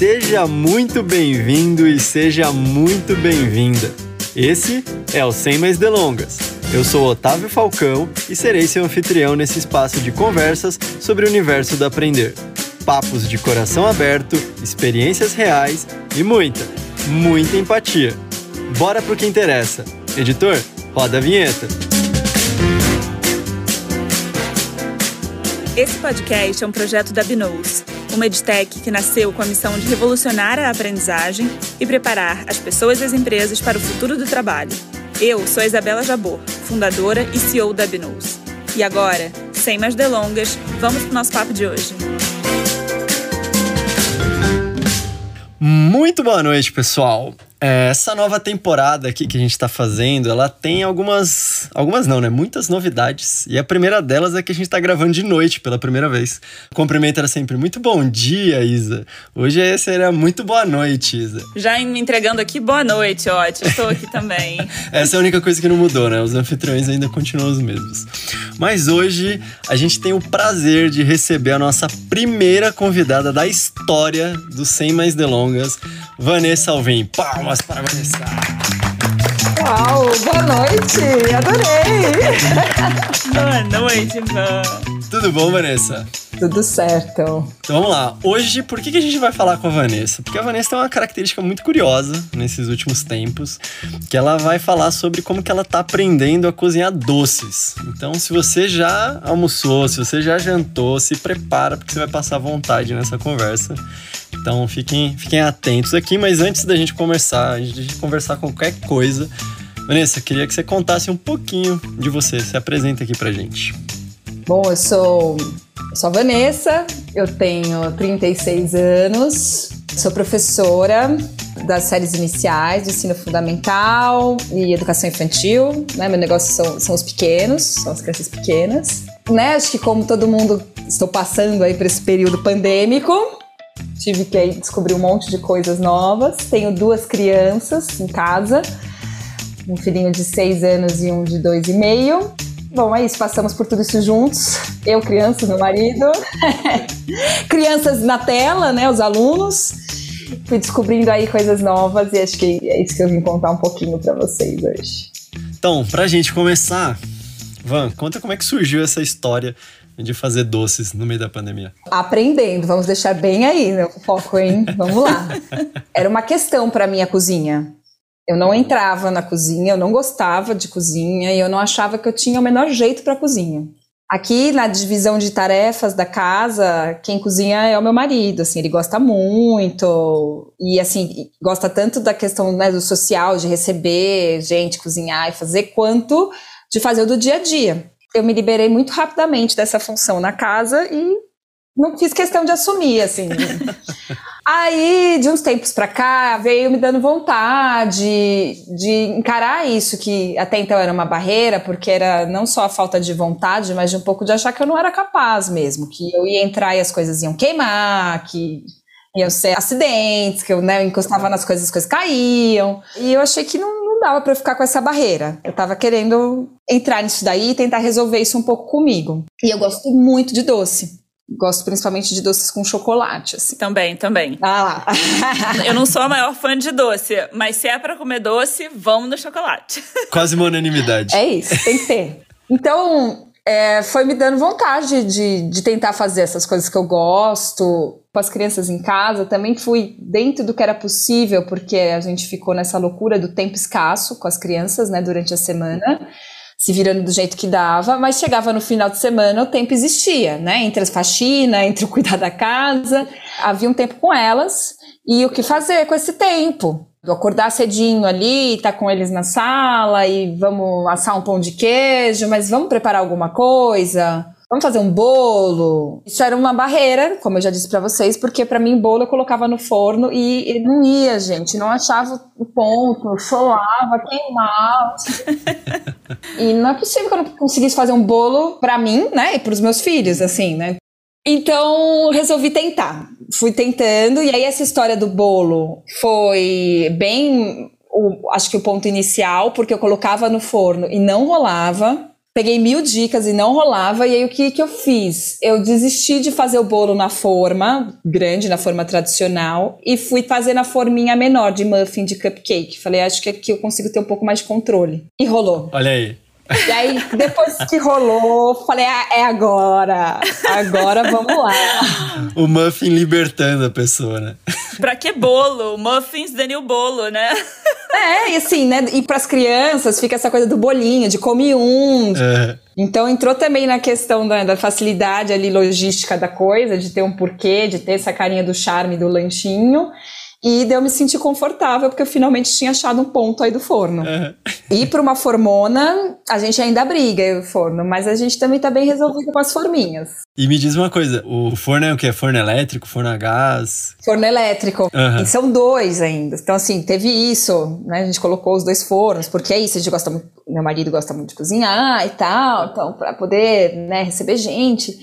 Seja muito bem-vindo e seja muito bem-vinda. Esse é o Sem Mais Delongas. Eu sou Otávio Falcão e serei seu anfitrião nesse espaço de conversas sobre o universo do aprender. Papos de coração aberto, experiências reais e muita, muita empatia. Bora pro que interessa. Editor, roda a vinheta. Esse podcast é um projeto da Binous, uma edtech que nasceu com a missão de revolucionar a aprendizagem e preparar as pessoas e as empresas para o futuro do trabalho. Eu sou a Isabela Jabor, fundadora e CEO da Binous. E agora, sem mais delongas, vamos para o nosso papo de hoje. Muito boa noite, pessoal. É, essa nova temporada aqui que a gente está fazendo, ela tem algumas. Algumas não, né? Muitas novidades. E a primeira delas é que a gente está gravando de noite pela primeira vez. O cumprimento era sempre muito bom dia, Isa. Hoje seria muito boa noite, Isa. Já me entregando aqui, boa noite, ótimo. Estou aqui também. Essa é a única coisa que não mudou, né? Os anfitriões ainda continuam os mesmos. Mas hoje a gente tem o prazer de receber a nossa primeira convidada da história do Sem Mais Delongas, Vanessa Alvim. Palmas! Palmas para Vanessa. Uau, boa noite! Adorei! boa noite, Van. Tudo bom, Vanessa? Tudo certo. Então vamos lá. Hoje, por que, que a gente vai falar com a Vanessa? Porque a Vanessa tem uma característica muito curiosa nesses últimos tempos, que ela vai falar sobre como que ela tá aprendendo a cozinhar doces. Então, se você já almoçou, se você já jantou, se prepara, porque você vai passar vontade nessa conversa. Então fiquem, fiquem atentos aqui, mas antes da gente começar, antes de conversar qualquer coisa, Vanessa, queria que você contasse um pouquinho de você. Se apresenta aqui pra gente. Bom, eu sou, sou a Vanessa, eu tenho 36 anos, sou professora das séries iniciais do ensino fundamental e educação infantil. Né? Meu negócio são, são os pequenos, são as crianças pequenas. Né? Acho que como todo mundo estou passando aí por esse período pandêmico, tive que descobrir um monte de coisas novas. Tenho duas crianças em casa, um filhinho de seis anos e um de dois e meio. Bom, é isso, passamos por tudo isso juntos. Eu, criança, meu marido. Crianças na tela, né? Os alunos. Fui descobrindo aí coisas novas e acho que é isso que eu vim contar um pouquinho para vocês hoje. Então, pra gente começar, Van, conta como é que surgiu essa história de fazer doces no meio da pandemia? Aprendendo, vamos deixar bem aí meu foco, hein? Vamos lá. Era uma questão para mim a cozinha. Eu não entrava na cozinha, eu não gostava de cozinha e eu não achava que eu tinha o menor jeito para cozinha. Aqui na divisão de tarefas da casa, quem cozinha é o meu marido, assim, ele gosta muito e assim, gosta tanto da questão né, do social, de receber gente, cozinhar e fazer, quanto de fazer o do dia a dia eu me liberei muito rapidamente dessa função na casa e não fiz questão de assumir, assim. Aí, de uns tempos para cá, veio me dando vontade de encarar isso, que até então era uma barreira, porque era não só a falta de vontade, mas de um pouco de achar que eu não era capaz mesmo, que eu ia entrar e as coisas iam queimar, que iam ser acidentes, que eu né, encostava nas coisas, as coisas caíam. E eu achei que não, dava para ficar com essa barreira. Eu tava querendo entrar nisso daí e tentar resolver isso um pouco comigo. E eu gosto muito de doce. Gosto principalmente de doces com chocolate, assim. Também, também. Ah lá. eu não sou a maior fã de doce, mas se é para comer doce, vamos no chocolate. Quase uma unanimidade. É isso, tem que ter. Então, é, foi me dando vontade de, de tentar fazer essas coisas que eu gosto com as crianças em casa. Também fui dentro do que era possível, porque a gente ficou nessa loucura do tempo escasso com as crianças, né, durante a semana, se virando do jeito que dava. Mas chegava no final de semana, o tempo existia, né, entre as faxina, entre o cuidar da casa, havia um tempo com elas e o que fazer com esse tempo acordar cedinho ali, estar tá com eles na sala e vamos assar um pão de queijo, mas vamos preparar alguma coisa? Vamos fazer um bolo? Isso era uma barreira, como eu já disse para vocês, porque para mim bolo eu colocava no forno e, e, não ia, gente, não achava o ponto, solava, queimava. e não é possível que eu não conseguisse fazer um bolo para mim, né, e para os meus filhos, assim, né? Então, resolvi tentar. Fui tentando, e aí essa história do bolo foi bem, o, acho que o ponto inicial, porque eu colocava no forno e não rolava. Peguei mil dicas e não rolava. E aí o que, que eu fiz? Eu desisti de fazer o bolo na forma grande, na forma tradicional, e fui fazer na forminha menor de muffin de cupcake. Falei, acho que aqui eu consigo ter um pouco mais de controle. E rolou. Olha aí. E aí, depois que rolou, falei, ah, é agora. Agora vamos lá. O muffin libertando a pessoa, né? Pra que bolo? Muffins Daniel Bolo, né? É, e assim, né? E pras crianças fica essa coisa do bolinho, de come um. É. Então entrou também na questão da, da, facilidade ali logística da coisa, de ter um porquê, de ter essa carinha do charme do lanchinho. E deu me sentir confortável, porque eu finalmente tinha achado um ponto aí do forno. Uhum. E para uma formona, a gente ainda briga o forno, mas a gente também tá bem resolvido com as forminhas. E me diz uma coisa, o forno é o que? Forno elétrico, forno a gás? Forno elétrico. Uhum. E são dois ainda. Então, assim, teve isso, né? A gente colocou os dois fornos, porque é isso, a gente gosta muito, meu marido gosta muito de cozinhar e tal, então, para poder, né, receber gente.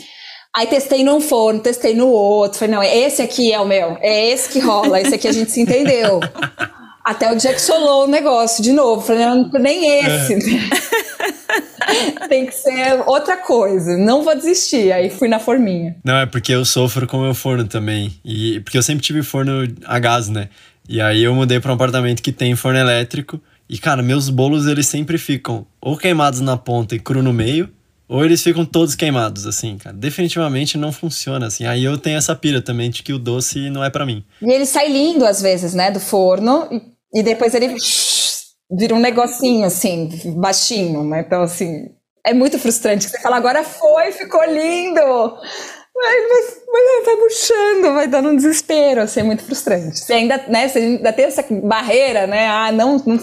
Aí testei num forno, testei no outro. Falei, não, esse aqui é o meu. É esse que rola, esse aqui a gente se entendeu. Até o dia que solou o negócio de novo. Falei, não, nem esse. É. Tem que ser outra coisa. Não vou desistir. Aí fui na forminha. Não, é porque eu sofro com o meu forno também. E porque eu sempre tive forno a gás, né? E aí eu mudei para um apartamento que tem forno elétrico. E, cara, meus bolos eles sempre ficam ou queimados na ponta e cru no meio, ou eles ficam todos queimados, assim, cara. Definitivamente não funciona, assim. Aí eu tenho essa pira também de que o doce não é para mim. E ele sai lindo, às vezes, né, do forno, e, depois ele vira um negocinho, assim, baixinho, né? Então, assim, é muito frustrante. Você fala, agora foi, ficou lindo! Mas, mas vai murchando, vai dando um desespero, assim, é muito frustrante. Você ainda, né, você ainda tem essa barreira, né? Ah, não, não,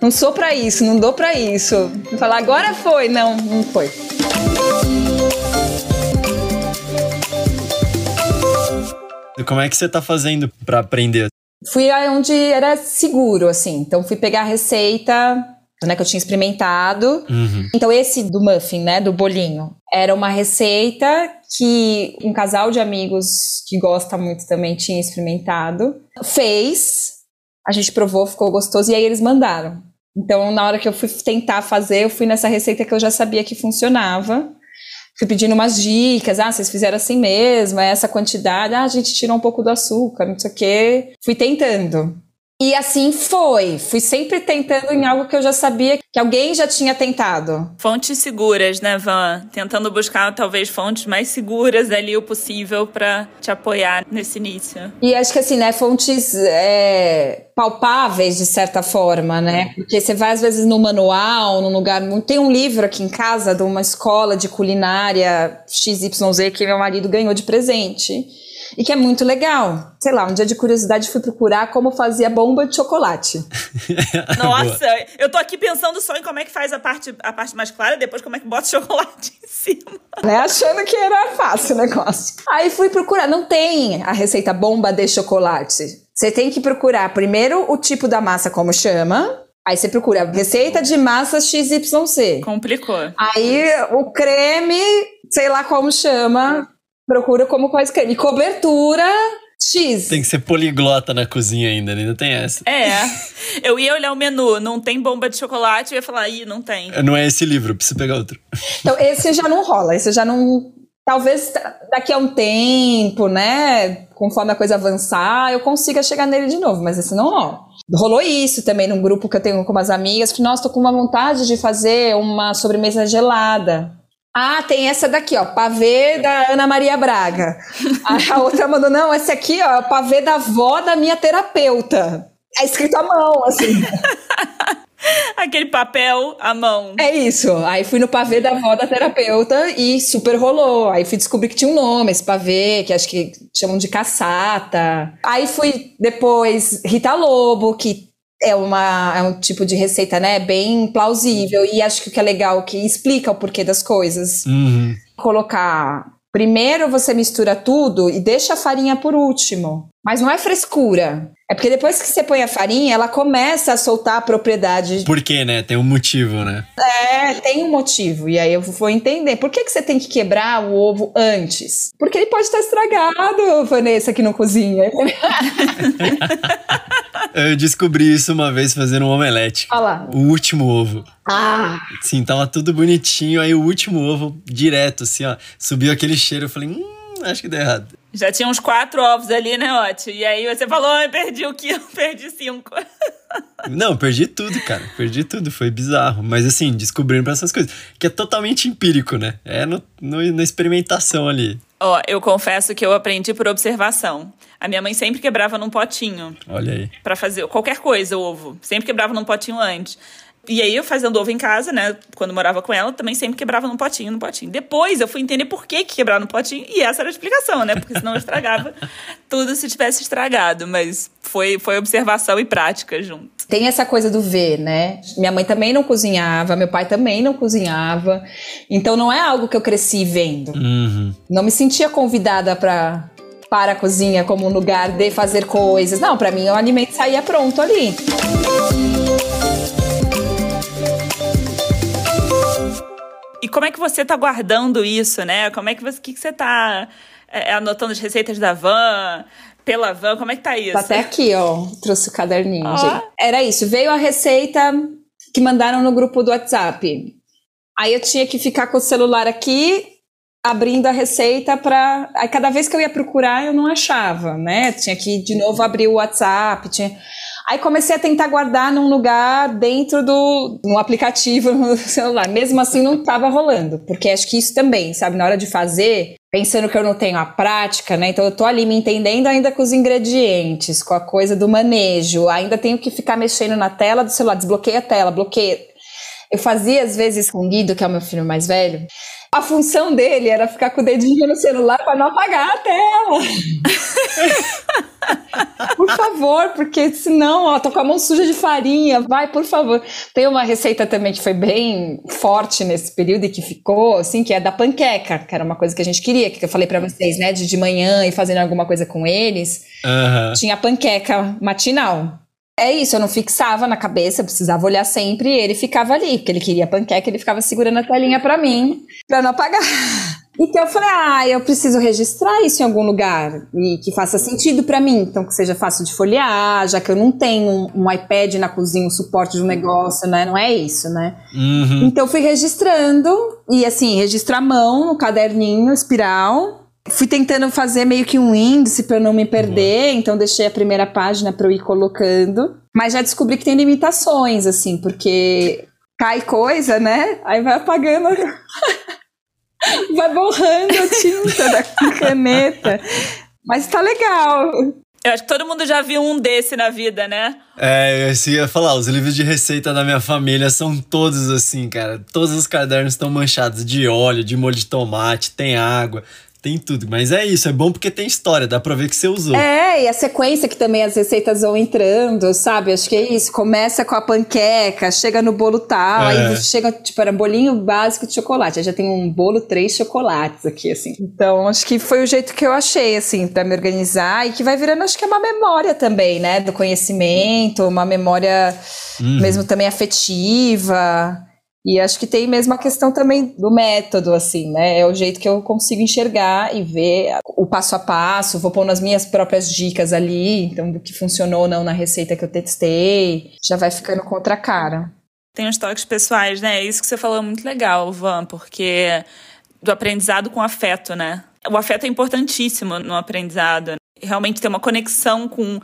não sou para isso, não dou para isso. Falar agora foi, não, não foi. Como é que você tá fazendo para aprender? Fui onde era seguro, assim. Então fui pegar a receita né, que eu tinha experimentado. Uhum. Então, esse do muffin, né, do bolinho, era uma receita que um casal de amigos que gosta muito também tinha experimentado. Fez, a gente provou, ficou gostoso, e aí eles mandaram. Então, na hora que eu fui tentar fazer, eu fui nessa receita que eu já sabia que funcionava. Fui pedindo umas dicas, ah, vocês fizeram assim mesmo, é essa quantidade, ah, a gente tirou um pouco do açúcar, não sei o quê. Fui tentando. E assim foi. Fui sempre tentando em algo que eu já sabia que alguém já tinha tentado. Fontes seguras, né, Van? Tentando buscar talvez fontes mais seguras ali o possível para te apoiar nesse início. E acho que assim, né, fontes é, palpáveis de certa forma, né? Porque você vai às vezes no manual, num lugar. Tem um livro aqui em casa de uma escola de culinária XYZ que meu marido ganhou de presente e que é muito legal. Sei lá, um dia de curiosidade fui procurar como fazia bomba de chocolate. Nossa, eu tô aqui pensando só em como é que faz a parte, a parte mais clara, depois como é que bota o chocolate em cima. Né? Achando que era fácil o negócio. Aí fui procurar, não tem a receita bomba de chocolate. Você tem que procurar primeiro o tipo da massa, como chama, Aí você procura receita de massa XYZ. Complicou. Aí o creme, sei lá como chama, Procura como quaisquer. E cobertura X. Tem que ser poliglota na cozinha ainda, ainda tem essa. É. Eu ia olhar o menu, não tem bomba de chocolate, eu ia falar, ih, não tem. Não é esse livro, preciso pegar outro. Então, esse já não rola, esse já não. Talvez daqui a um tempo, né? Conforme a coisa avançar, eu consiga chegar nele de novo, mas esse não rola. Rolou isso também num grupo que eu tenho com umas amigas, que, nossa, tô com uma vontade de fazer uma sobremesa gelada. Ah, tem essa daqui, ó, pavê da Ana Maria Braga. a outra mandou, não, esse aqui, ó, pavê da avó da minha terapeuta. É escrito à mão, assim. Aquele papel à mão. É isso. Aí fui no pavê da avó da terapeuta e super rolou. Aí fui descobrir que tinha um nome, esse pavê, que acho que chamam de caçata. Aí fui depois Rita Lobo, que é, uma, é um tipo de receita, né, bem plausível. E acho que o que é legal que explica o porquê das coisas. Uhum. Colocar. Primeiro você mistura tudo e deixa a farinha por último. Mas não é frescura. É porque depois que você põe a farinha, ela começa a soltar a propriedade. Por quê, né? Tem um motivo, né? É, tem um motivo. E aí eu vou entender. Por que, que você tem que quebrar o ovo antes? Porque ele pode estar estragado, Vanessa, que não cozinha. Eu descobri isso uma vez fazendo um omelete. Olha lá. O último ovo. Ah! Sim, tava tudo bonitinho. Aí o último ovo, direto, assim, ó. Subiu aquele cheiro. Eu falei, hum, acho que deu errado. Já tinha uns quatro ovos ali, né, Otti? E aí você falou, eu perdi o quilo, perdi cinco. Não, perdi tudo, cara. Perdi tudo. Foi bizarro. Mas assim, descobrindo pra essas coisas. Que é totalmente empírico, né? É no, no, na experimentação ali. Ó, eu confesso que eu aprendi por observação. A minha mãe sempre quebrava num potinho. Olha aí. Pra fazer qualquer coisa, ovo. Sempre quebrava num potinho antes. E aí, eu fazendo ovo em casa, né? Quando morava com ela, também sempre quebrava num potinho, num potinho. Depois eu fui entender por que, que quebrar no potinho, e essa era a explicação, né? Porque senão eu estragava tudo se tivesse estragado. Mas foi, foi observação e prática junto. Tem essa coisa do ver, né? Minha mãe também não cozinhava, meu pai também não cozinhava. Então não é algo que eu cresci vendo. Uhum. Não me sentia convidada para para a cozinha como um lugar de fazer coisas. Não, para mim o alimento saía pronto ali. E como é que você tá guardando isso, né? Como é que você, que, que você tá é, anotando as receitas da van, pela van? Como é que tá isso? Tá até aqui, ó. Trouxe o caderninho, Ó. gente. Era isso. Veio a receita que mandaram no grupo do WhatsApp. Aí eu tinha que ficar com o celular aqui, abrindo a receita para. Aí cada vez que eu ia procurar, eu não achava, né? Tinha que de novo abrir o WhatsApp. Tinha... Aí comecei a tentar guardar num lugar dentro do no aplicativo no celular. Mesmo assim, não estava rolando, porque acho que isso também, sabe, na hora de fazer, pensando que eu não tenho a prática, né? Então eu tô ali me entendendo ainda com os ingredientes, com a coisa do manejo. Ainda tenho que ficar mexendo na tela do celular, desbloqueia a tela, bloqueia. Eu fazia às vezes com o Guido, que é o meu filho mais velho. A função dele era ficar com o dedinho no celular para não apagar a tela. por favor, porque senão, ó, tô com a mão suja de farinha. Vai, por favor. Tem uma receita também que foi bem forte nesse período e que ficou, assim, que é da panqueca, que era uma coisa que a gente queria, que eu falei para vocês, né, de de manhã e fazendo alguma coisa com eles. Aham. Tinha a panqueca matinal. É isso, eu não fixava na cabeça, eu precisava olhar sempre e ele ficava ali, porque ele queria panqueca, ele ficava segurando a telinha pra mim, pra não apagar. Então eu falei, ah, eu preciso registrar isso em algum lugar e que faça sentido pra mim, então que seja fácil de folhear, já que eu não tenho um, um iPad na cozinha, um suporte de um negócio, né? Não é isso, né? Uhum. Então fui registrando e assim, registro à mão no caderninho, espiral. Fui tentando fazer meio que um índice para eu não me perder, então deixei a primeira página para eu ir colocando. Mas já descobri que tem limitações, assim, porque cai coisa, né? Aí vai apagando, vai borrando a tinta da caneta. Mas tá legal. Eu acho que todo mundo já viu um desse na vida, né? É, eu ia falar, os livros de receita da minha família são todos assim, cara. Todos os cadernos estão manchados de óleo, de molho de tomate, tem água, tem tudo. Mas é isso, é bom porque tem história, dá pra ver que você usou. É, e a sequência que também as receitas vão entrando, sabe? Acho que é isso. Começa com a panqueca, chega no bolo tal, É. aí chega, tipo, era bolinho básico de chocolate. Aí já tem um bolo, três chocolates aqui, assim. Então, acho que foi o jeito que eu achei, assim, pra me organizar e que vai virando, acho que é uma memória também, né? Do conhecimento, uma memória mesmo também afetiva. E acho que tem mesmo a questão também do método, assim, né? É o jeito que eu consigo enxergar e ver o passo a passo, vou pôr nas minhas próprias dicas ali, então do que funcionou ou não na receita que eu testei, já vai ficando com outra cara. Tem os toques pessoais, né? Isso que você falou é muito legal, Van, porque do aprendizado com afeto, né? O afeto é importantíssimo no aprendizado. Realmente ter uma conexão com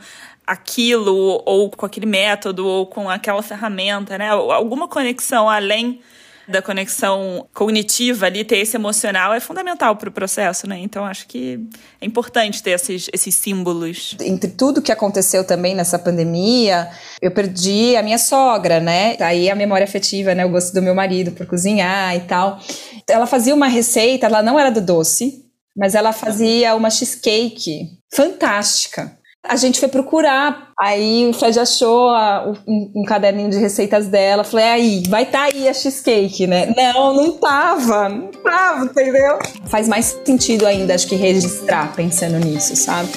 aquilo, ou com aquele método, ou com aquela ferramenta, né? Alguma conexão além da conexão cognitiva ali, ter esse emocional é fundamental para o processo, né? Então acho que é importante ter esses, esses símbolos. Entre tudo que aconteceu também nessa pandemia, eu perdi a minha sogra, né? Aí a memória afetiva, né? O gosto do meu marido por cozinhar e tal. Ela fazia uma receita, ela não era do doce, mas ela fazia uma cheesecake fantástica. A gente foi procurar, aí o Fred achou a- um, um caderninho de receitas dela. Falei, aí, vai estar aí a cheesecake, né? Não, não tava, não tava, entendeu? Faz mais sentido ainda, acho que registrar pensando nisso, sabe?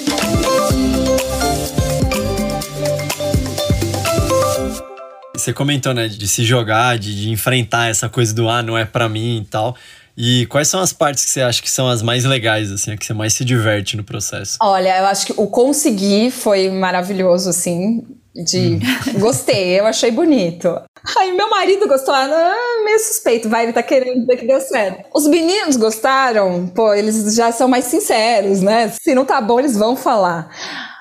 Você comentou, né, de se jogar, de, de enfrentar essa coisa do ah, não é pra mim e tal. E quais são as partes que você acha que são as mais legais, assim, a que você mais se diverte no processo? Olha, eu acho que o conseguir foi maravilhoso, assim. De gostei, eu achei bonito. Aí meu marido gostou, ah, meio suspeito, vai, ele tá querendo dizer que deu certo. Os meninos gostaram, pô, eles já são mais sinceros, né? Se não tá bom, eles vão falar.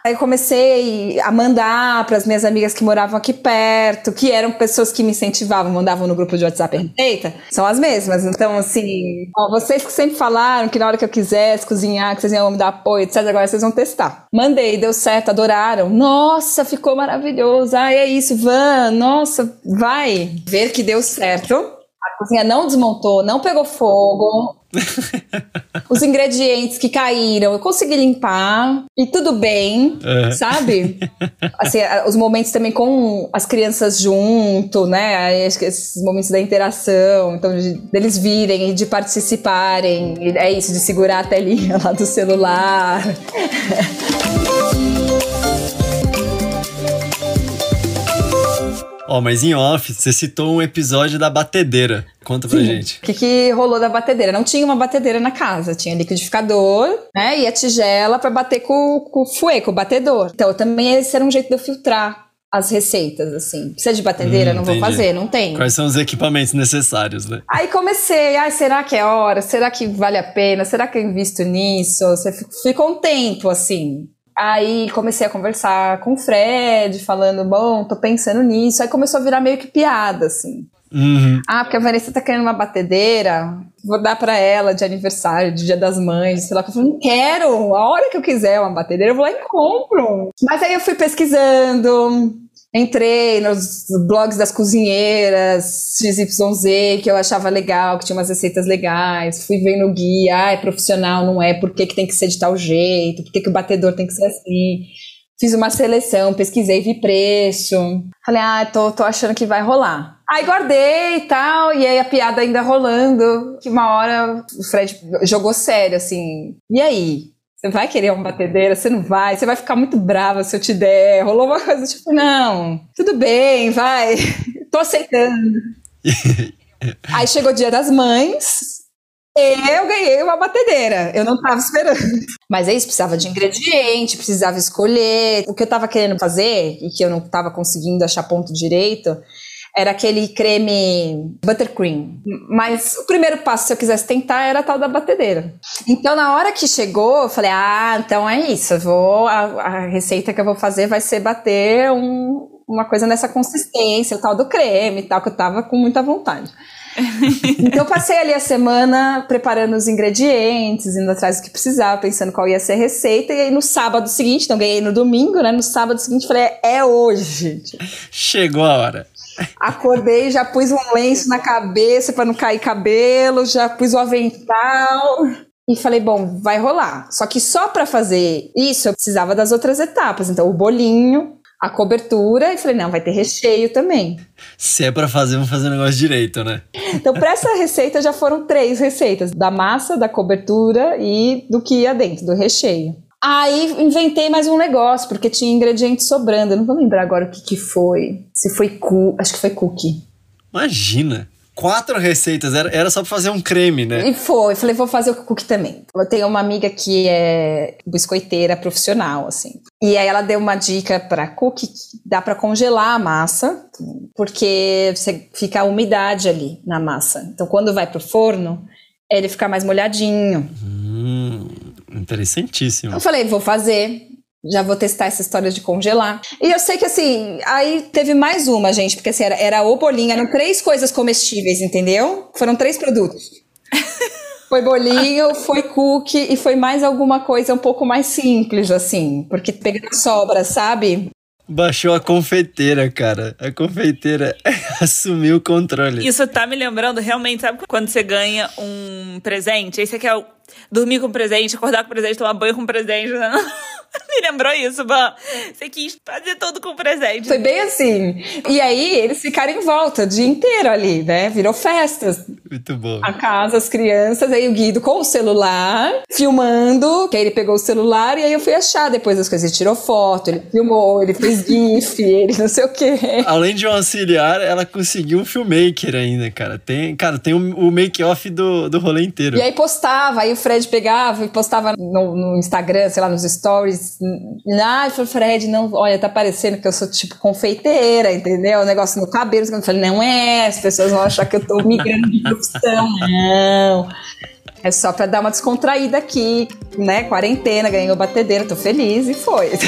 Aí comecei a mandar para as minhas amigas que moravam aqui perto, que eram pessoas que me incentivavam, mandavam no grupo de WhatsApp receita, são as mesmas. Então, assim, ó, vocês que sempre falaram que na hora que eu quisesse cozinhar, que vocês iam me dar apoio, etc., agora vocês vão testar. Mandei, deu certo, adoraram. Nossa, ficou maravilhoso. Ah, é isso, Van, nossa, vai. Ver que deu certo. A cozinha não desmontou, não pegou fogo, os ingredientes que caíram, eu consegui limpar e tudo bem, uhum. sabe? Assim, os momentos também com as crianças junto, né? Esses momentos da interação, então de, deles virem e de participarem, é isso, de segurar a telinha lá do celular. Ó, oh, mas em off, você citou um episódio da batedeira. Conta pra Sim. gente. O que, que rolou da batedeira? Não tinha uma batedeira na casa, tinha liquidificador, né? E a tigela para bater com, com o fuê, com o batedor. Então também esse era um jeito de eu filtrar as receitas, assim. Precisa de batedeira? Hum, não entendi. vou fazer, não tem. Quais são os equipamentos necessários, né? Aí comecei, ai, será que é hora? Será que vale a pena? Será que eu invisto nisso? Você ficou um tempo, assim, Aí comecei a conversar com o Fred, falando, bom, tô pensando nisso. Aí começou a virar meio que piada, assim. Uhum. Ah, porque a Vanessa tá querendo uma batedeira, vou dar para ela de aniversário, de dia das mães, sei lá. Eu falei, não quero, a hora que eu quiser uma batedeira, eu vou lá e compro. Mas aí eu fui pesquisando, Entrei nos blogs das cozinheiras XYZ, que eu achava legal, que tinha umas receitas legais. Fui vendo o guia, ah, é profissional, não é, por que, que tem que ser de tal jeito, por que, que o batedor tem que ser assim. Fiz uma seleção, pesquisei, vi preço. Falei, ah, tô, tô achando que vai rolar. Aí guardei e tal, e aí a piada ainda rolando. Que uma hora o Fred jogou sério, assim. E aí? Você vai querer uma batedeira? Você não vai? Você vai ficar muito brava se eu te der. Rolou uma coisa tipo, não, tudo bem, vai. Tô aceitando. Aí chegou o dia das mães, eu ganhei uma batedeira. Eu não tava esperando. Mas é isso, precisava de ingrediente, precisava escolher. O que eu tava querendo fazer e que eu não tava conseguindo achar ponto direito era aquele creme buttercream. Mas o primeiro passo, se eu quisesse tentar, era a tal da batedeira. Então, na hora que chegou, eu falei: ah, então é isso. Eu vou, a, a receita que eu vou fazer vai ser bater um, uma coisa nessa consistência, o tal do creme e tal, que eu tava com muita vontade. então passei ali a semana preparando os ingredientes, indo atrás do que precisava, pensando qual ia ser a receita. E aí no sábado seguinte, então ganhei no domingo, né? No sábado seguinte falei, é hoje. Chegou a hora. Acordei, já pus um lenço na cabeça para não cair cabelo, já pus o avental e falei, bom, vai rolar. Só que só para fazer isso eu precisava das outras etapas. Então, o bolinho, a cobertura, e falei, não, vai ter recheio também. Se é para fazer, vamos fazer o negócio direito, né? Então, para essa receita já foram três receitas: da massa, da cobertura e do que ia dentro, do recheio. Aí inventei mais um negócio, porque tinha ingredientes sobrando. Eu não vou lembrar agora o que, que foi. Se foi cu, acho que foi cookie. Imagina! Quatro receitas, era, era só pra fazer um creme, né? E foi, falei, vou fazer o cookie também. Eu tenho uma amiga que é biscoiteira profissional, assim. E aí ela deu uma dica para cookie que dá para congelar a massa, porque você fica a umidade ali na massa. Então quando vai pro forno, ele fica mais molhadinho. Hum. Interessantíssimo. Eu falei, vou fazer. Já vou testar essa história de congelar. E eu sei que assim, aí teve mais uma, gente, porque assim, era, era o bolinho, eram três coisas comestíveis, entendeu? Foram três produtos. Foi bolinho, foi cookie e foi mais alguma coisa um pouco mais simples, assim, porque pegando sobra, sabe? Baixou a confeiteira, cara. A confeiteira assumiu o controle. Isso tá me lembrando realmente, sabe quando você ganha um presente? Aí você quer dormir com presente, acordar com presente, tomar banho com presente. Né? Me lembrou isso, Ban. Você quis fazer tudo com presente. Foi bem assim. E aí, eles ficaram em volta o dia inteiro ali, né? Virou festa. Muito bom. A casa, as crianças, aí o Guido com o celular, filmando, que aí ele pegou o celular e aí eu fui achar depois as coisas. Ele tirou foto, ele filmou, ele fez GIF, ele não sei o quê. Além de um auxiliar, ela conseguiu um filmmaker ainda, cara. Tem, cara, tem o, make-off do, do rolê inteiro. E aí postava, aí o Fred pegava e postava no, no Instagram, sei lá, nos stories. Ah, falei, Fred, não, olha, tá parecendo que eu sou tipo confeiteira, entendeu? O negócio no cabelo. Eu falei, não é, as pessoas vão achar que eu tô migrando profissão. Não. É só pra dar uma descontraída aqui, né? Quarentena, ganhou batedeira, tô feliz e foi.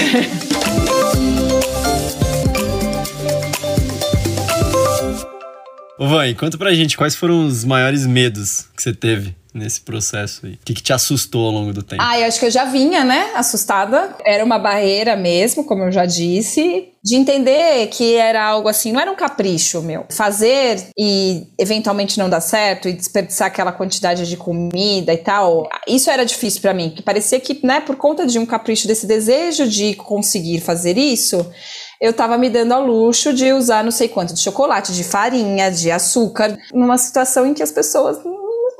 Ô, Van, conta pra gente quais foram os maiores medos que você teve nesse processo aí? O que, que te assustou ao longo do tempo? Ah, eu acho que eu já vinha, né? Assustada. Era uma barreira mesmo, como eu já disse. De entender que era algo assim, não era um capricho meu. Fazer e eventualmente não dar certo e desperdiçar aquela quantidade de comida e tal, isso era difícil para mim. Que parecia que, né, por conta de um capricho, desse desejo de conseguir fazer isso, eu tava me dando ao luxo de usar não sei quanto de chocolate, de farinha, de açúcar, numa situação em que as pessoas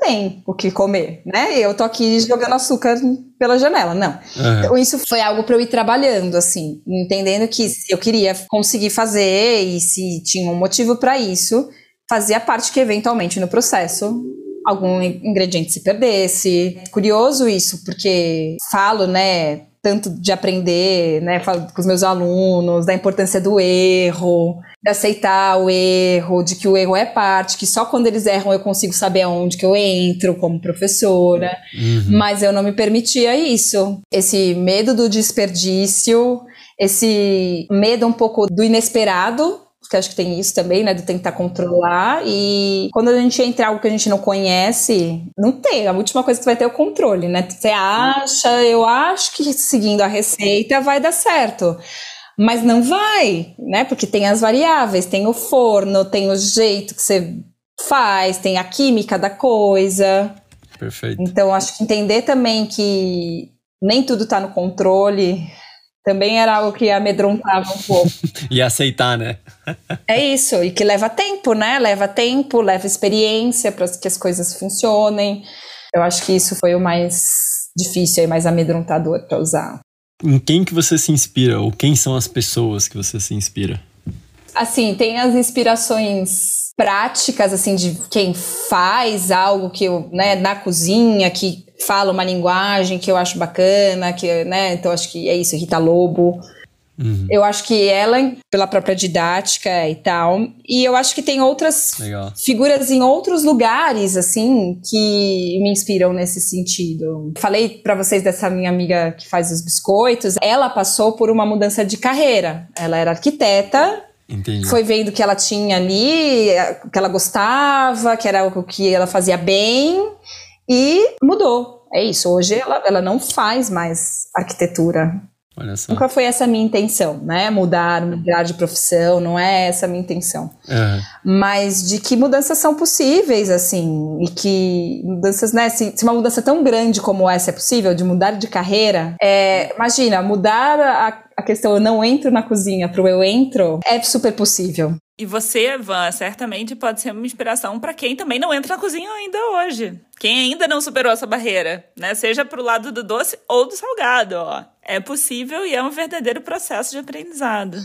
tem o que comer, né? Eu tô aqui jogando açúcar pela janela, não. Uhum. Então, isso foi algo para eu ir trabalhando, assim, entendendo que se eu queria conseguir fazer e se tinha um motivo para isso, fazia parte que eventualmente no processo algum ingrediente se perdesse. Curioso isso, porque falo, né, tanto de aprender, né, com os meus alunos, da importância do erro, de aceitar o erro, de que o erro é parte, que só quando eles erram eu consigo saber aonde que eu entro como professora. Uhum. Mas eu não me permitia isso. Esse medo do desperdício, esse medo um pouco do inesperado, que acho que tem isso também, né, de tentar controlar. E quando a gente entra em algo que a gente não conhece, não tem. A última coisa que você vai ter é o controle, né? Você acha, eu acho que seguindo a receita vai dar certo mas não vai, né? Porque tem as variáveis, tem o forno, tem o jeito que você faz, tem a química da coisa. Perfeito. Então, acho que entender também que nem tudo está no controle também era algo que amedrontava um pouco. e aceitar, né? é isso, e que leva tempo, né? Leva tempo, leva experiência para que as coisas funcionem. Eu acho que isso foi o mais difícil e mais amedrontador para usar. Em quem que você se inspira? Ou quem são as pessoas que você se inspira? Assim, tem as inspirações práticas, assim, de quem faz algo que eu, né, na cozinha, que fala uma linguagem que eu acho bacana, que, né, então acho que é isso, Rita Lobo. Uhum. Eu acho que ela, pela própria didática e tal, e eu acho que tem outras Legal. figuras em outros lugares, assim, que me inspiram nesse sentido. Falei para vocês dessa minha amiga que faz os biscoitos. Ela passou por uma mudança de carreira. Ela era arquiteta, Entendi. Foi vendo que ela tinha ali, que ela gostava, que era o que ela fazia bem e mudou. É isso. Hoje ela, ela não faz mais arquitetura. Olha só. Nunca foi essa a minha intenção, né? Mudar, mudar de profissão, não é essa a minha intenção. Uhum. Mas de que mudanças são possíveis, assim, e que mudanças, né? Se, se, uma mudança tão grande como essa é possível, de mudar de carreira, é, imagina, mudar a, a questão eu não entro na cozinha pro eu entro, é super possível. E você, Van, certamente pode ser uma inspiração para quem também não entra na cozinha ainda hoje. Quem ainda não superou essa barreira, né? Seja pro lado do doce ou do salgado, ó. É possível e é um verdadeiro processo de aprendizado.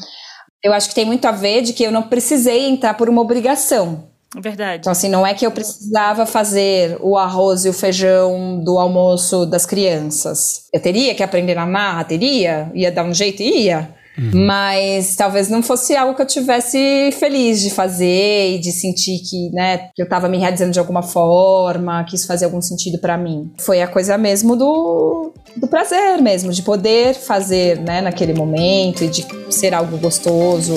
Eu acho que tem muito a ver de que eu não precisei entrar por uma obrigação. Verdade. Então, assim, não é que eu precisava fazer o arroz e o feijão do almoço das crianças. Eu teria que aprender na marra, teria, ia dar um jeito, ia. Uhum. Mas talvez não fosse algo que eu tivesse feliz de fazer e de sentir que, né, que eu estava me realizando de alguma forma, que isso fazia algum sentido para mim. Foi a coisa mesmo do, do prazer mesmo, de poder fazer, né, naquele momento e de ser algo gostoso.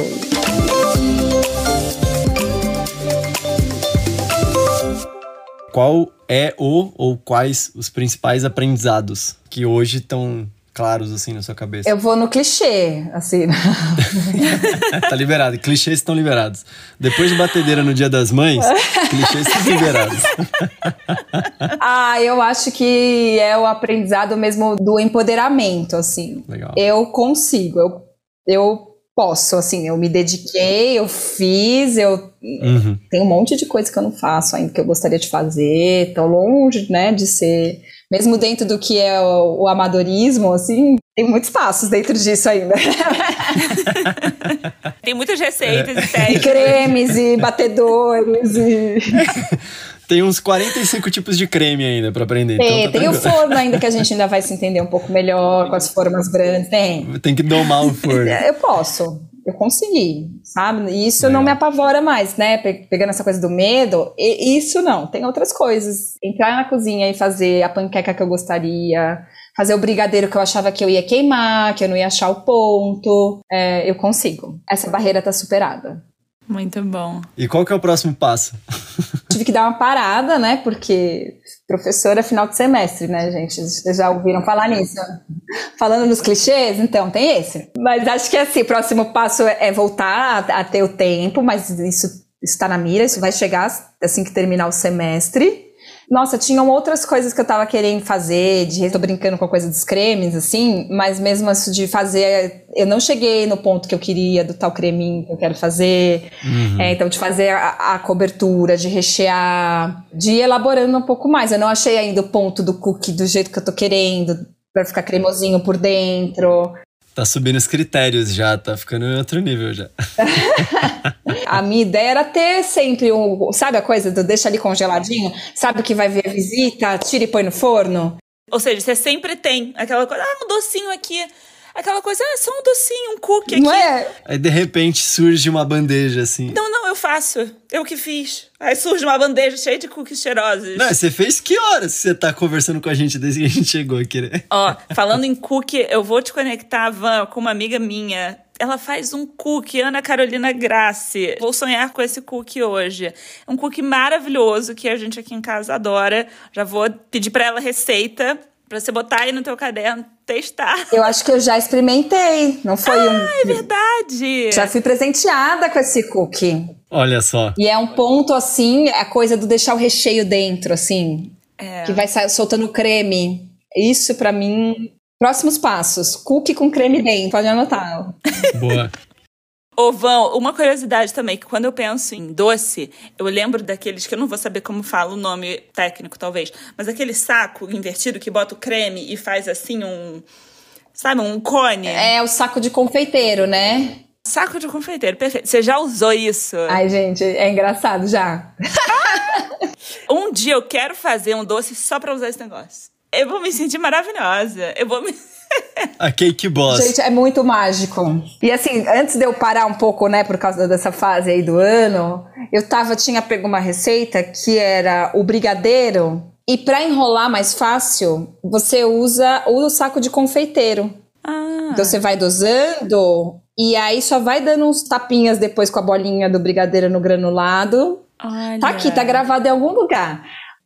Qual é o ou quais os principais aprendizados que hoje estão claros assim na sua cabeça? Eu vou no clichê, assim. tá liberado. Clichês estão liberados. Depois de batedeira no Dia das Mães, clichês estão liberados. ah, eu acho que é o aprendizado mesmo do empoderamento, assim. Legal. Eu consigo, eu, eu posso, assim, eu me dediquei, eu fiz, eu uhum. tem um monte de coisa que eu não faço ainda que eu gostaria de fazer, tô longe, né, de ser mesmo dentro do que é o, o amadorismo, assim, tem muitos passos dentro disso ainda. tem muitas receitas é. e. Cremes e batedores e... Tem uns 45 tipos de creme ainda para aprender. Tem, então tá tem o forno ainda que a gente ainda vai se entender um pouco melhor com as formas grandes. Tem. Tem que domar o forno. Eu posso. Eu consegui, sabe? E isso Legal. não me apavora mais, né? Pegando essa coisa do medo, isso não. Tem outras coisas. Entrar na cozinha e fazer a panqueca que eu gostaria, fazer o brigadeiro que eu achava que eu ia queimar, que eu não ia achar o ponto. É, eu consigo. Essa barreira tá superada. Muito bom. E qual que é o próximo passo? Tive que dar uma parada, né? Porque professora é final de semestre, né, gente? Vocês já ouviram falar nisso? Falando nos clichês, então, tem esse. Mas acho que assim, o próximo passo é voltar a, a ter o tempo, mas isso está na mira, isso vai chegar assim que terminar o semestre. Nossa, tinham outras coisas que eu tava querendo fazer, de tô brincando com a coisa dos cremes, assim, mas mesmo isso de fazer, eu não cheguei no ponto que eu queria do tal creminho que eu quero fazer. Uhum. É, então, de fazer a, a, cobertura, de rechear, de ir elaborando um pouco mais. Eu não achei ainda o ponto do cookie do jeito que eu tô querendo, para ficar cremosinho por dentro. Tá subindo os critérios já, tá ficando em outro nível já. a minha ideia era ter sempre um, sabe a coisa do deixa ali congeladinho, sabe que vai vir a visita, tira e põe no forno. Ou seja, você sempre tem aquela coisa, ah, um docinho aqui aquela coisa, ah, só um docinho, um cookie aqui. Não é? Aí de repente surge uma bandeja assim. Não, não, eu faço. Eu que fiz. Aí surge uma bandeja cheia de cookies cheirosos. Não, você fez que horas você tá conversando com a gente desde que a gente chegou aqui, né? Ó, falando em cookie, eu vou te conectar, Van, com uma amiga minha ela faz um cookie, Ana Carolina Grassi. Vou sonhar com esse cookie hoje. É um cookie maravilhoso que a gente aqui em casa adora. Já vou pedir para ela receita Pra você botar aí no teu caderno, testar. Eu acho que eu já experimentei, não foi ah, um... é verdade! Já fui presenteada com esse cookie. Olha só. E é um ponto, assim, a coisa do deixar o recheio dentro, assim. É. Que vai soltando creme. Isso, para mim, próximos passos. Cookie com creme dentro, pode anotar. Boa. Ô, Vão, uma curiosidade também, que quando eu penso em doce, eu lembro daqueles que eu não vou saber como fala o nome técnico, talvez, mas aquele saco invertido que bota o creme e faz assim um. Sabe, um cone? É o saco de confeiteiro, né? Saco de confeiteiro, perfeito. Você já usou isso? Ai, gente, é engraçado já. um dia eu quero fazer um doce só pra usar esse negócio. Eu vou me sentir maravilhosa. Eu vou me a Cake Boss. Gente, é muito mágico. E assim, antes de eu parar um pouco, né, por causa dessa fase aí do ano, eu tava, tinha pego uma receita que era o brigadeiro. E para enrolar mais fácil, você usa o saco de confeiteiro. Ah. Então você vai dosando e aí só vai dando uns tapinhas depois com a bolinha do brigadeiro no granulado. Olha. Tá aqui, tá gravado em algum lugar.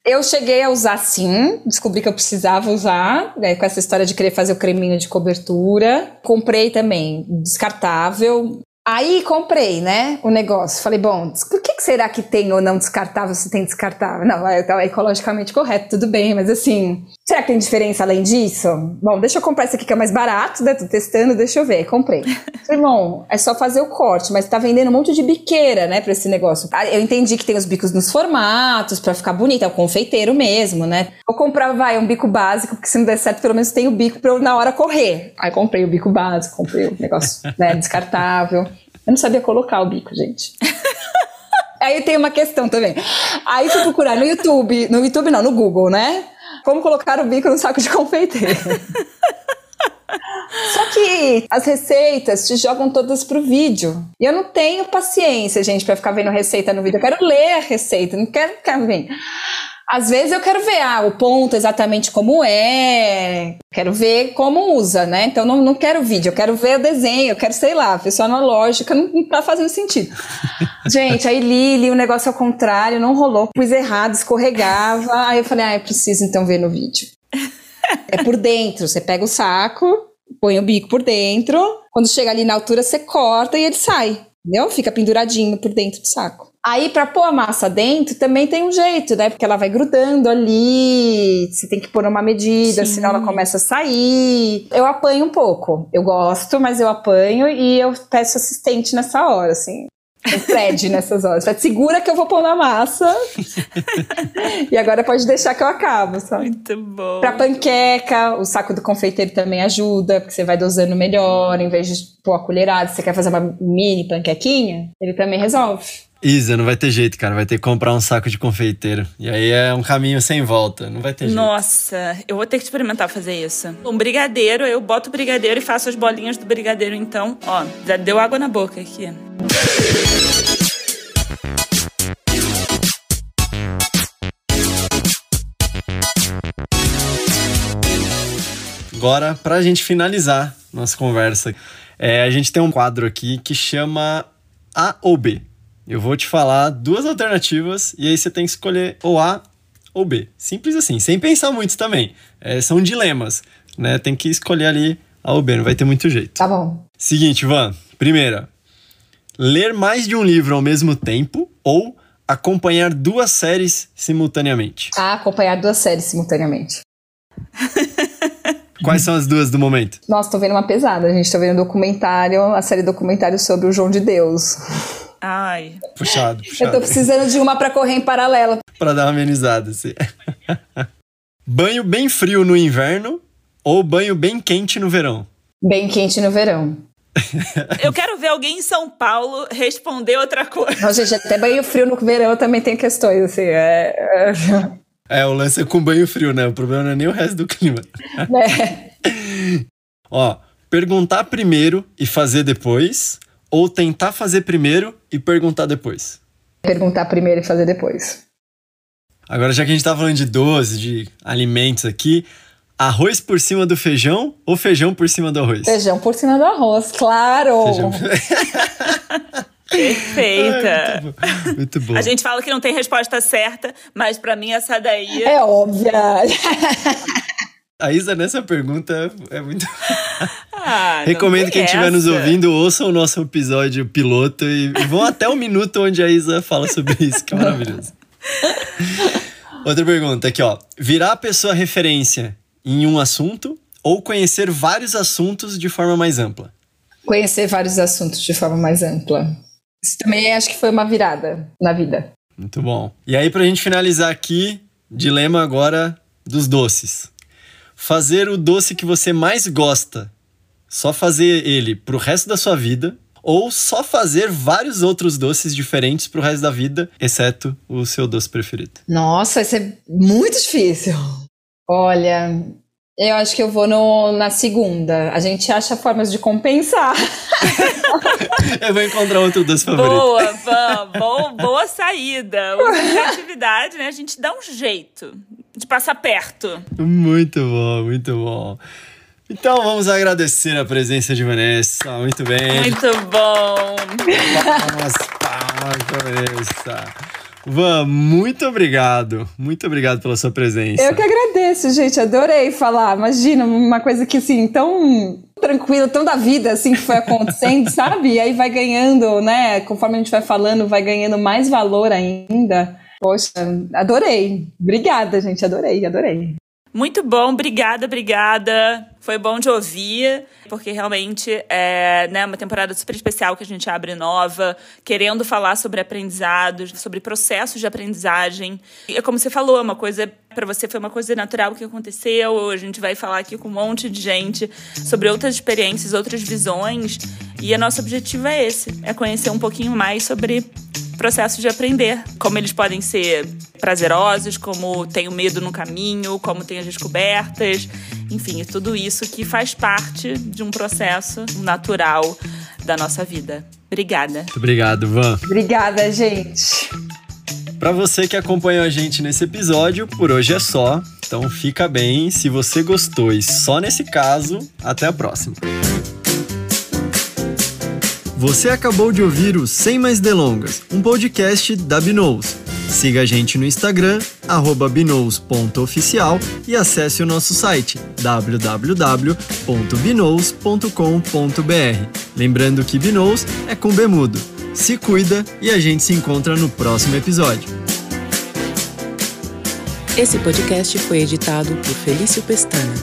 Eu cheguei a usar sim, descobri que eu precisava usar, né, com essa história de querer fazer o creminho de cobertura. Comprei também, descartável. Aí comprei, né, o negócio. Falei, bom, que, será que tem ou não descartável se tem descartável? Não, é, é ecologicamente correto, tudo bem, mas assim, será que tem diferença além disso? Bom, deixa eu comprar esse aqui que é mais barato, né? Tô testando, deixa eu ver. Comprei. Bom, é só fazer o corte, mas tá vendendo um monte de biqueira, né, pra esse negócio. Ah, eu entendi que tem os bicos nos formatos, pra ficar bonito, é o confeiteiro mesmo, né? Vou comprar, vai, um bico básico, porque se não der certo, pelo menos tem o bico pra eu na hora correr. Aí comprei o bico básico, comprei o negócio, né, descartável. Eu não sabia colocar o bico, gente. Aí tem uma questão também. Aí fui procurar no YouTube, no YouTube não, no Google, né? Como colocar o bico no saco de confeiteiro. Só que as receitas te jogam todas pro vídeo. E eu não tenho paciência, gente, para ficar vendo receita no vídeo. Eu quero ler a receita, não quero ficar vendo. Às vezes eu quero ver ah, o ponto exatamente como é, quero ver como usa, né? Então não, não quero vídeo, eu quero ver o desenho, eu quero, sei lá, a pessoa analógica não, não tá fazendo sentido. Gente, aí li, li o negócio ao contrário, não rolou, pus errado, escorregava. Aí eu falei, ah, eu preciso então ver no vídeo. É por dentro, você pega o saco, põe o bico por dentro, quando chega ali na altura você corta e ele sai. entendeu? Fica penduradinho por dentro do saco. Aí, para pôr a massa dentro, também tem um jeito, né? Porque ela vai grudando ali, você tem que pôr uma medida, Sim. senão ela começa a sair. Eu apanho um pouco. Eu gosto, mas eu apanho e eu peço assistente nessa hora, assim. O Fred nessas horas. Fred, segura que eu vou pôr na massa. e agora pode deixar que eu acabo, sabe? Muito bom. Pra panqueca, o saco do confeiteiro também ajuda, porque você vai dosando melhor, em vez de pôr a colherada, você quer fazer uma mini panquequinha, ele também resolve. Isa, não vai ter jeito, cara. Vai ter que comprar um saco de confeiteiro. E aí é um caminho sem volta. Não vai ter jeito. Nossa, eu vou ter que experimentar fazer isso. Um brigadeiro, eu boto o brigadeiro e faço as bolinhas do brigadeiro. Então, ó, já deu água na boca aqui. Agora, pra gente finalizar nossa conversa, é, a gente tem um quadro aqui que chama A ou B. Eu vou te falar duas alternativas e aí você tem que escolher ou A ou B. Simples assim, sem pensar muito também. É, são dilemas, né? Tem que escolher ali A ou B, não vai ter muito jeito. Tá bom. Seguinte, Van. Primeira, ler mais de um livro ao mesmo tempo ou acompanhar duas séries simultaneamente? Ah, acompanhar duas séries simultaneamente. Quais são as duas do momento? Nossa, tô vendo uma pesada. A gente tá vendo um documentário, a série documentário sobre o João de Deus. Ai. Puxado, puxado. Eu tô precisando de uma para correr em paralelo. Pra dar uma amenizada, assim. banho bem frio no inverno ou banho bem quente no verão? Bem quente no verão. Eu quero ver alguém em São Paulo responder outra coisa. Não, gente, até banho frio no verão também tem questões, assim. É, é... é o lance é com banho frio, né? O problema não é nem o resto do clima. É. Ó, perguntar primeiro e fazer depois ou tentar fazer primeiro e perguntar depois? Perguntar primeiro e fazer depois. Agora, já que a gente tá falando de doce, de alimentos aqui, arroz por cima do feijão ou feijão por cima do arroz? Feijão por cima do arroz, claro! Feijão... Perfeita. muito, bom. muito bom. A gente fala que não tem resposta certa, mas para mim essa daí é óbvia. A Isa, nessa pergunta, é muito. Ah, Recomendo quem estiver nos ouvindo, ouça o nosso episódio piloto e vão até o minuto onde a Isa fala sobre isso, que é maravilhoso. Outra pergunta aqui, ó. Virar a pessoa referência em um assunto ou conhecer vários assuntos de forma mais ampla? Conhecer vários assuntos de forma mais ampla. Isso também acho que foi uma virada na vida. Muito bom. E aí, pra gente finalizar aqui, dilema agora dos doces fazer o doce que você mais gosta, só fazer ele pro resto da sua vida, ou só fazer vários outros doces diferentes pro resto da vida, exceto o seu doce preferido? Nossa, isso é muito difícil. Olha, eu acho que eu vou no, na segunda. A gente acha formas de compensar. eu vou encontrar outro doce favorito. Boa, boa, boa saída. Usa criatividade, né? A gente dá um jeito de passar perto. Muito bom, muito bom. Então vamos agradecer a presença de Vanessa. Muito bem. Muito bom. Palmas, palmas, Vanessa. Van, muito obrigado. Muito obrigado pela sua presença. Eu que agradeço, gente. Adorei falar. Imagina, uma coisa que assim, tão tranquila, tão da vida, assim, que foi acontecendo, sabe? E aí vai ganhando, né? Conforme a gente vai falando, vai ganhando mais valor ainda. Poxa, adorei. Obrigada, gente. Adorei, adorei. Muito bom, obrigada, obrigada. Foi bom de ouvir, porque realmente é né, uma temporada super especial que a gente abre nova, querendo falar sobre aprendizados, sobre processos de aprendizagem. E é como você falou, uma coisa para você foi uma coisa natural que aconteceu. A gente vai falar aqui com um monte de gente sobre outras experiências, outras visões. E o nosso objetivo é esse: é conhecer um pouquinho mais sobre processos de aprender, como eles podem ser prazerosos, como tem o medo no caminho, como tem as descobertas, enfim, tudo isso que faz parte de um processo natural da nossa vida. Obrigada. Muito obrigado, Van. Obrigada, gente. Para você que acompanhou a gente nesse episódio, por hoje é só. Então fica bem, se você gostou e só nesse caso, até a próxima. Você acabou de ouvir o Sem Mais Delongas, um podcast da Binous. Siga a gente no Instagram, binous.oficial e acesse o nosso site www.binous.com.br. Lembrando que Binous é com Bemudo. se cuida e a gente se encontra no próximo episódio. Esse podcast foi editado por Felício Pestana.